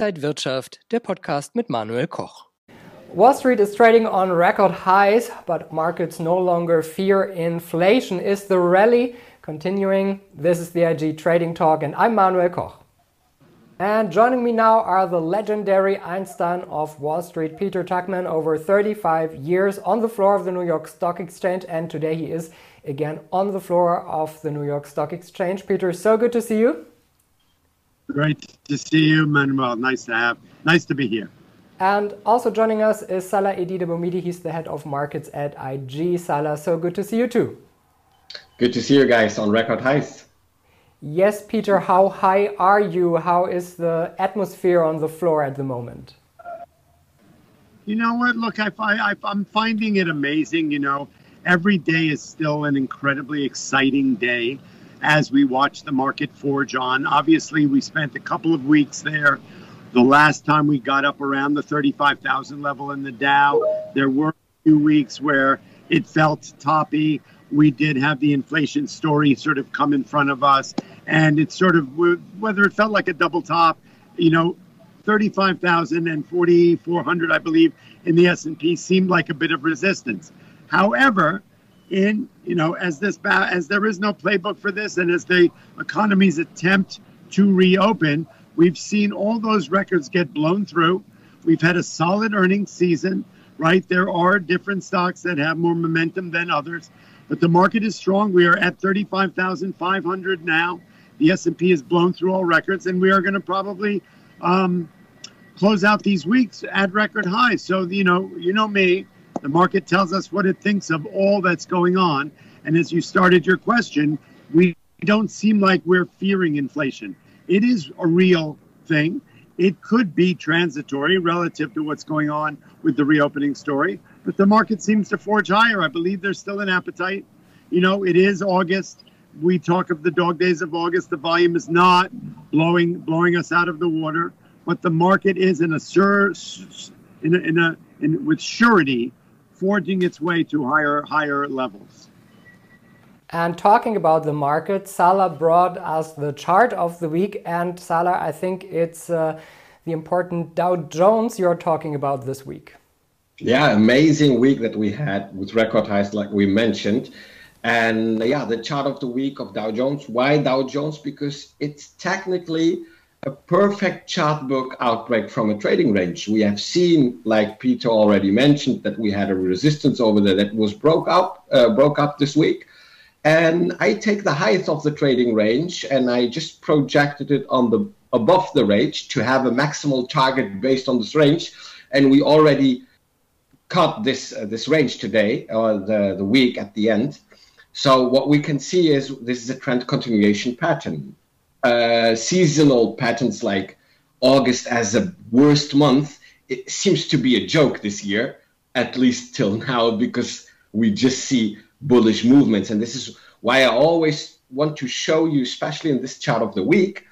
Inside Wirtschaft, der Podcast mit Manuel Koch. Wall Street is trading on record highs, but markets no longer fear inflation. Is the rally continuing? This is the IG Trading Talk, and I'm Manuel Koch. And joining me now are the legendary Einstein of Wall Street, Peter Tuchman, over 35 years on the floor of the New York Stock Exchange, and today he is again on the floor of the New York Stock Exchange. Peter, so good to see you. Great to see you, Manuel. Nice to have, nice to be here. And also joining us is Salah Eddine He's the head of markets at IG. Salah, so good to see you too. Good to see you guys on record highs. Yes, Peter, how high are you? How is the atmosphere on the floor at the moment? You know what? Look, I, I, I'm finding it amazing. You know, every day is still an incredibly exciting day as we watch the market forge on. Obviously, we spent a couple of weeks there. The last time we got up around the 35,000 level in the Dow, there were a few weeks where it felt toppy. We did have the inflation story sort of come in front of us, and it's sort of whether it felt like a double top, you know, 35,000 and 4,400, I believe, in the S&P seemed like a bit of resistance. However, in you know as this as there is no playbook for this and as the economies attempt to reopen we've seen all those records get blown through. We've had a solid earnings season right? There are different stocks that have more momentum than others but the market is strong. We are at 35,500 now. The S&P has blown through all records and we are going to probably um, close out these weeks at record highs. So you know you know me the market tells us what it thinks of all that's going on. And as you started your question, we don't seem like we're fearing inflation. It is a real thing. It could be transitory relative to what's going on with the reopening story, but the market seems to forge higher. I believe there's still an appetite. You know, it is August. We talk of the dog days of August. The volume is not blowing blowing us out of the water, but the market is in a sur in a, in a in, with surety forging its way to higher higher levels. And talking about the market, Salah brought us the chart of the week. And Salah, I think it's uh, the important Dow Jones you're talking about this week. Yeah, amazing week that we had with record highs, like we mentioned. And yeah, the chart of the week of Dow Jones. Why Dow Jones? Because it's technically a perfect chart book outbreak from a trading range. We have seen, like Peter already mentioned, that we had a resistance over there that was broke up, uh, broke up this week. And I take the height of the trading range and I just projected it on the above the range to have a maximal target based on this range. And we already cut this uh, this range today or the, the week at the end. So what we can see is this is a trend continuation pattern uh, seasonal patterns like August as a worst month, it seems to be a joke this year, at least till now, because we just see bullish movements. And this is why I always want to show you, especially in this chart of the week,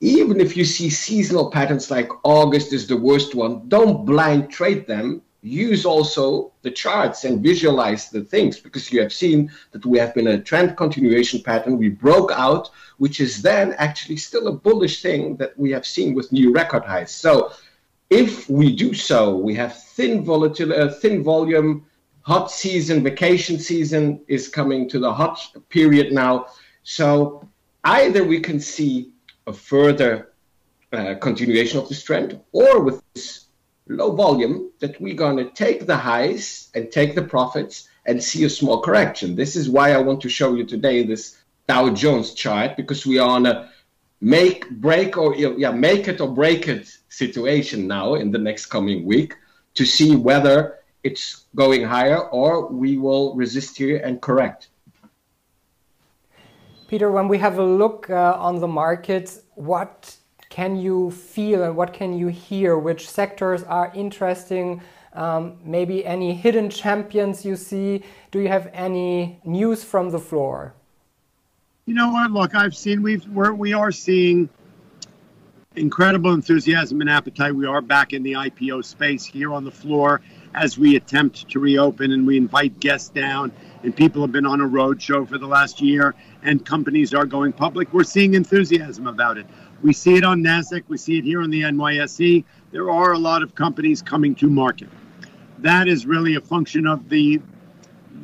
even if you see seasonal patterns like August is the worst one, don't blind trade them use also the charts and visualize the things because you have seen that we have been a trend continuation pattern. We broke out, which is then actually still a bullish thing that we have seen with new record highs. So if we do so, we have thin volatility, uh, thin volume, hot season, vacation season is coming to the hot period now. So either we can see a further uh, continuation of this trend, or with this low volume that we're going to take the highs and take the profits and see a small correction. This is why I want to show you today this Dow Jones chart because we are on a make break or yeah make it or break it situation now in the next coming week to see whether it's going higher or we will resist here and correct. Peter, when we have a look uh, on the market, what can you feel and what can you hear? Which sectors are interesting? Um, maybe any hidden champions you see? Do you have any news from the floor? You know what? Look, I've seen we've we're, we are seeing incredible enthusiasm and appetite. We are back in the IPO space here on the floor. as we attempt to reopen and we invite guests down and people have been on a road show for the last year and companies are going public, we're seeing enthusiasm about it. We see it on NASDAQ, we see it here on the NYSE. There are a lot of companies coming to market. That is really a function of the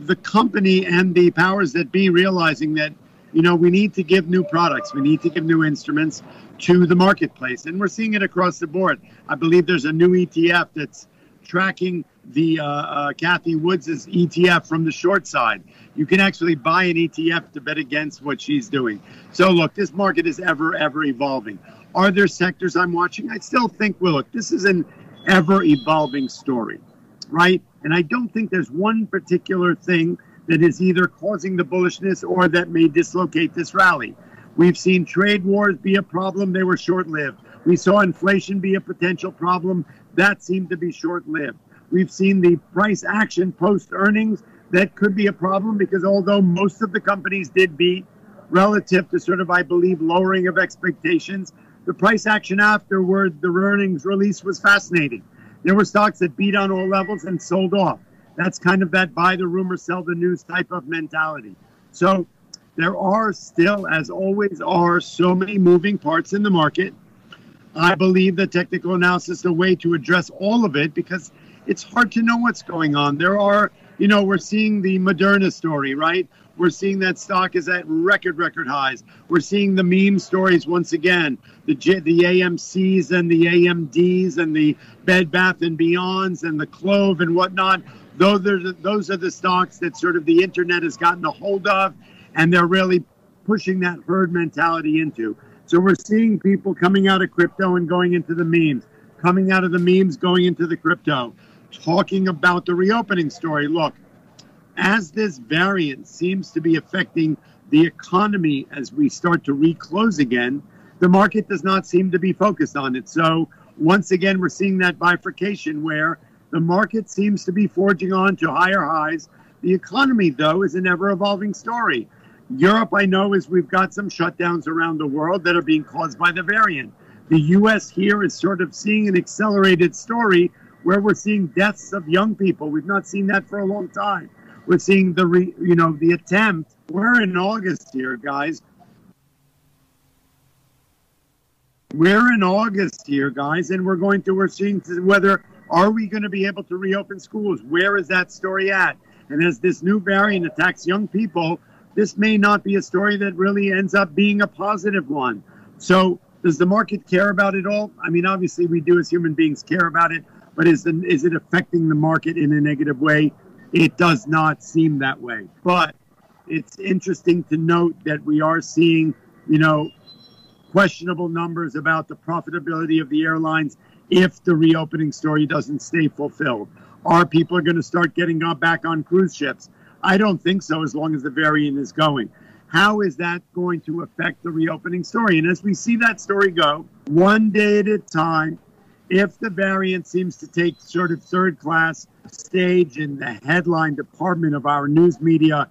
the company and the powers that be realizing that you know we need to give new products, we need to give new instruments to the marketplace, and we're seeing it across the board. I believe there's a new ETF that's tracking the uh, uh, Cathie Woods' ETF from the short side. You can actually buy an ETF to bet against what she's doing. So, look, this market is ever, ever evolving. Are there sectors I'm watching? I still think, well, look, this is an ever evolving story, right? And I don't think there's one particular thing that is either causing the bullishness or that may dislocate this rally. We've seen trade wars be a problem, they were short lived. We saw inflation be a potential problem, that seemed to be short lived. We've seen the price action post earnings. That could be a problem because although most of the companies did beat relative to sort of, I believe, lowering of expectations, the price action afterward, the earnings release was fascinating. There were stocks that beat on all levels and sold off. That's kind of that buy the rumor, sell the news type of mentality. So there are still, as always, are so many moving parts in the market. I believe that technical analysis is a way to address all of it because it's hard to know what's going on. There are, you know, we're seeing the Moderna story, right? We're seeing that stock is at record, record highs. We're seeing the meme stories once again, the the AMCs and the AMDs and the Bed Bath and Beyonds and the Clove and whatnot. Those are the, those are the stocks that sort of the internet has gotten a hold of, and they're really pushing that herd mentality into. So we're seeing people coming out of crypto and going into the memes, coming out of the memes going into the crypto talking about the reopening story. Look, as this variant seems to be affecting the economy as we start to reclose again, the market does not seem to be focused on it. So, once again, we're seeing that bifurcation where the market seems to be forging on to higher highs. The economy, though, is an ever evolving story. Europe, I know, is we've got some shutdowns around the world that are being caused by the variant. The U.S. here is sort of seeing an accelerated story where we're seeing deaths of young people. We've not seen that for a long time. We're seeing the re, you know the attempt. We're in August here, guys. We're in August here, guys, and we're going to we're seeing whether are we going to be able to reopen schools? Where is that story at? And as this new variant attacks young people, this may not be a story that really ends up being a positive one. So, does the market care about it all? I mean, obviously, we do as human beings care about it but is, is it affecting the market in a negative way? It does not seem that way. But it's interesting to note that we are seeing, you know, questionable numbers about the profitability of the airlines if the reopening story doesn't stay fulfilled. Are people are going to start getting back on cruise ships? I don't think so as long as the variant is going. How is that going to affect the reopening story? And as we see that story go, one day at a time, if the variant seems to take sort of third class stage in the headline department of our news media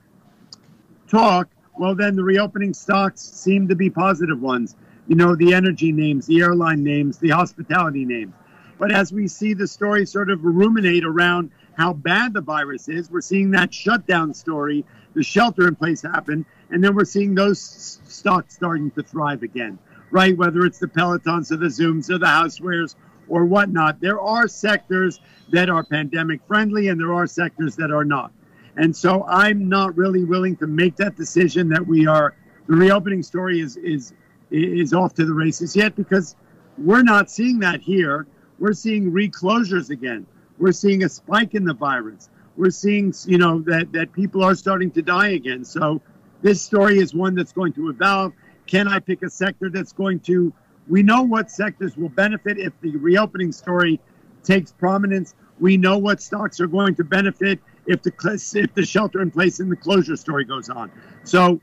talk, well, then the reopening stocks seem to be positive ones. You know, the energy names, the airline names, the hospitality names. But as we see the story sort of ruminate around how bad the virus is, we're seeing that shutdown story, the shelter in place happen, and then we're seeing those stocks starting to thrive again, right? Whether it's the Pelotons or the Zooms or the housewares or whatnot. There are sectors that are pandemic friendly and there are sectors that are not. And so I'm not really willing to make that decision that we are the reopening story is is is off to the races yet because we're not seeing that here. We're seeing reclosures again. We're seeing a spike in the virus. We're seeing, you know, that that people are starting to die again. So this story is one that's going to evolve. Can I pick a sector that's going to we know what sectors will benefit if the reopening story takes prominence. We know what stocks are going to benefit if the if the shelter in place and the closure story goes on. So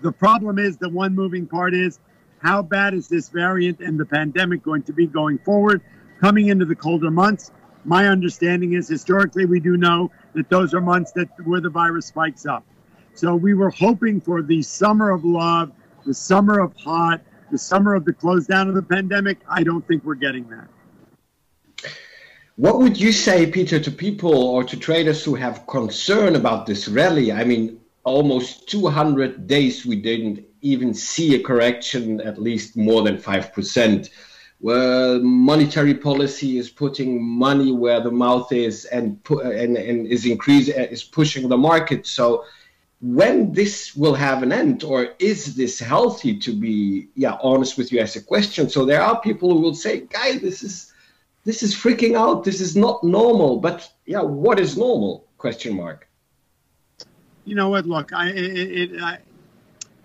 the problem is the one moving part is how bad is this variant and the pandemic going to be going forward coming into the colder months? My understanding is historically we do know that those are months that where the virus spikes up. So we were hoping for the summer of love, the summer of hot, the summer of the close down of the pandemic, I don't think we're getting that. What would you say, Peter, to people or to traders who have concern about this rally? I mean, almost 200 days we didn't even see a correction at least more than 5%. Well, monetary policy is putting money where the mouth is and, and, and is increasing, is pushing the market. So when this will have an end or is this healthy to be yeah honest with you as a question? So there are people who will say guy this is this is freaking out. This is not normal. But yeah what is normal? Question mark. You know what? Look i it, it I,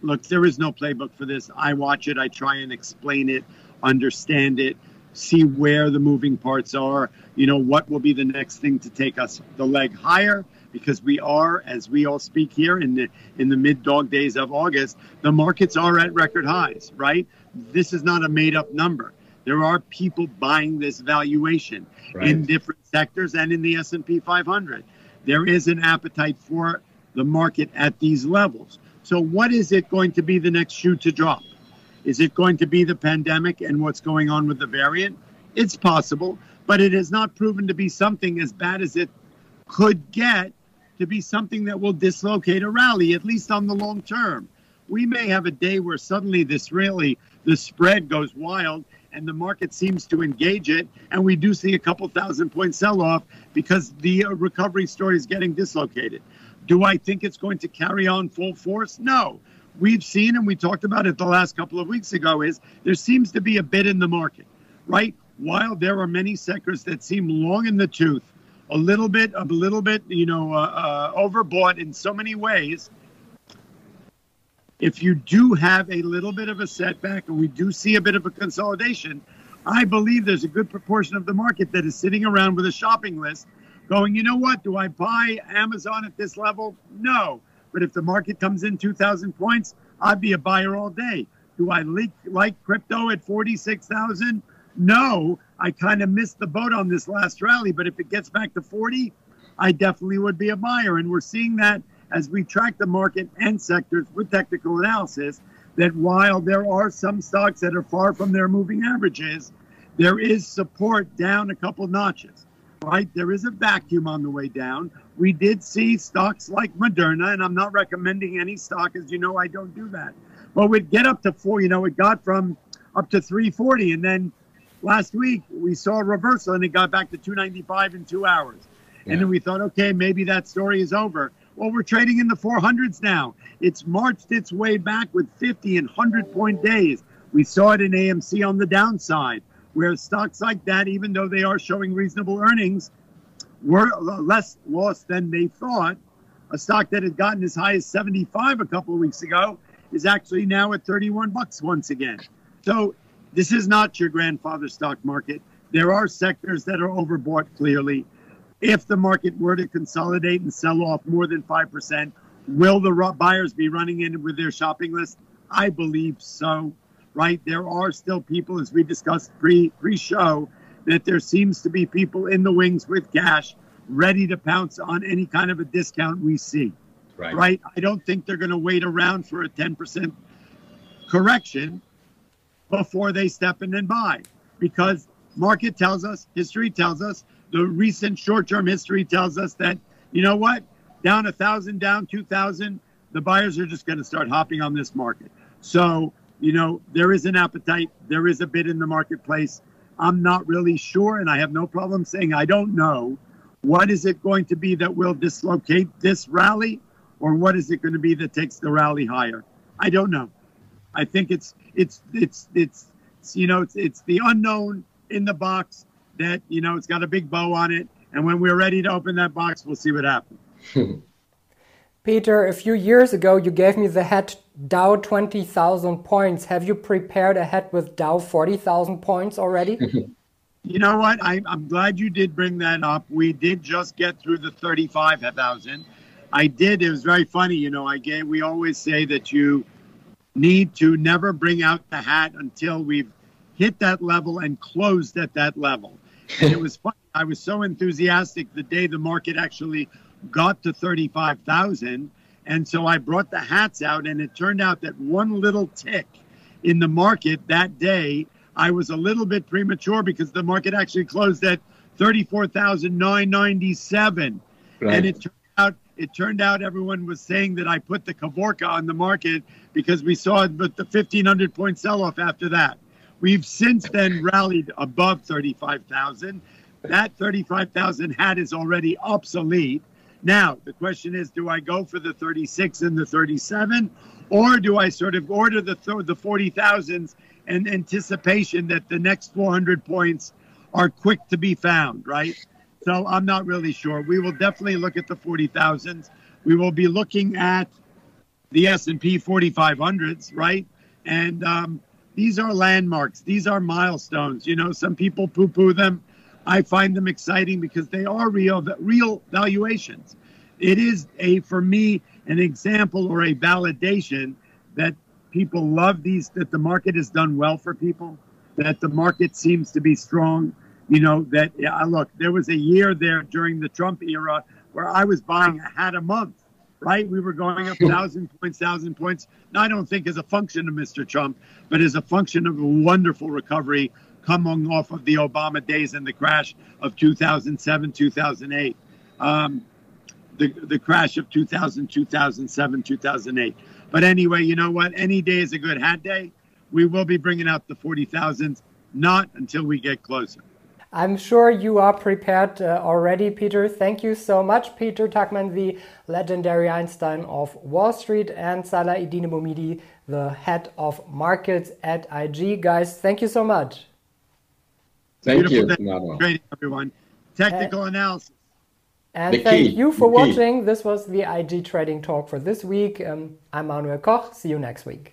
look there is no playbook for this. I watch it. I try and explain it understand it see where the moving parts are. You know what will be the next thing to take us the leg higher because we are, as we all speak here in the in the mid dog days of August, the markets are at record highs. Right? This is not a made up number. There are people buying this valuation right. in different sectors and in the S and P 500. There is an appetite for the market at these levels. So, what is it going to be the next shoe to drop? Is it going to be the pandemic and what's going on with the variant? It's possible, but it has not proven to be something as bad as it could get to be something that will dislocate a rally, at least on the long term. We may have a day where suddenly this really, the spread goes wild and the market seems to engage it, and we do see a couple thousand point sell off because the uh, recovery story is getting dislocated. Do I think it's going to carry on full force? No. We've seen, and we talked about it the last couple of weeks ago, is there seems to be a bit in the market, right? While there are many sectors that seem long in the tooth, a little bit, a little bit, you know, uh, uh, overbought in so many ways. If you do have a little bit of a setback, and we do see a bit of a consolidation, I believe there's a good proportion of the market that is sitting around with a shopping list, going, you know what? Do I buy Amazon at this level? No. But if the market comes in 2,000 points, I'd be a buyer all day. Do I like, like crypto at 46,000? No. I kind of missed the boat on this last rally, but if it gets back to 40, I definitely would be a buyer. And we're seeing that as we track the market and sectors with technical analysis, that while there are some stocks that are far from their moving averages, there is support down a couple notches, right? There is a vacuum on the way down. We did see stocks like Moderna, and I'm not recommending any stock, as you know, I don't do that. But we'd get up to four, you know, it got from up to 340 and then last week we saw a reversal and it got back to 295 in two hours. Yeah. And then we thought, okay, maybe that story is over. Well, we're trading in the 400s now. It's marched its way back with 50 and 100 point days. We saw it in AMC on the downside, where stocks like that, even though they are showing reasonable earnings, were less lost than they thought. A stock that had gotten as high as 75 a couple of weeks ago is actually now at 31 bucks once again. So this is not your grandfather's stock market. There are sectors that are overbought clearly. If the market were to consolidate and sell off more than 5%, will the buyers be running in with their shopping list? I believe so, right? There are still people, as we discussed pre pre show, that there seems to be people in the wings with cash ready to pounce on any kind of a discount we see. Right. right? I don't think they're going to wait around for a 10% correction before they step in and buy because market tells us, history tells us, the recent short-term history tells us that you know what, down a thousand, down two thousand, the buyers are just going to start hopping on this market. So you know there is an appetite, there is a bid in the marketplace. I'm not really sure, and I have no problem saying I don't know. What is it going to be that will dislocate this rally, or what is it going to be that takes the rally higher? I don't know. I think it's it's it's it's, it's you know it's it's the unknown in the box that you know it's got a big bow on it, and when we're ready to open that box, we'll see what happens. Peter, a few years ago, you gave me the head Dow 20,000 points. Have you prepared a head with Dow 40,000 points already? you know what? I, am glad you did bring that up. We did just get through the 35,000. I did. It was very funny. You know, I gave, we always say that you need to never bring out the hat until we've hit that level and closed at that level. And it was fun. I was so enthusiastic the day the market actually got to 35,000. And so I brought the hats out, and it turned out that one little tick in the market that day, I was a little bit premature because the market actually closed at 34,997. Right. And it turned out it turned out everyone was saying that I put the Kavorka on the market because we saw but the 1500 point sell off after that. We've since then rallied above 35,000. That 35,000 hat is already obsolete. Now, the question is do I go for the 36 and the 37 or do I sort of order the th- the 40,000s in anticipation that the next 400 points are quick to be found, right? So I'm not really sure. We will definitely look at the 40,000s. We will be looking at the S&P 4500s, right? And um, these are landmarks. These are milestones. You know, some people poo-poo them. I find them exciting because they are real, real valuations. It is a, for me, an example or a validation that people love these, that the market has done well for people, that the market seems to be strong. You know, that, yeah, look, there was a year there during the Trump era where I was buying a hat a month, right? We were going up thousand points, thousand points. Now, I don't think as a function of Mr. Trump, but as a function of a wonderful recovery coming off of the Obama days and the crash of 2007, 2008. Um, the, the crash of 2000, 2007, 2008. But anyway, you know what? Any day is a good hat day. We will be bringing out the 40,000s, not until we get closer. I'm sure you are prepared uh, already, Peter. Thank you so much, Peter Tuchman, the legendary Einstein of Wall Street, and Salah Eddine Bouhmidi, the head of markets at IG. Guys, thank you so much. Thank Beautiful you, Great, everyone. Technical uh, analysis. And the thank key, you for watching. This was the IG Trading Talk for this week. Um, I'm Manuel Koch. See you next week.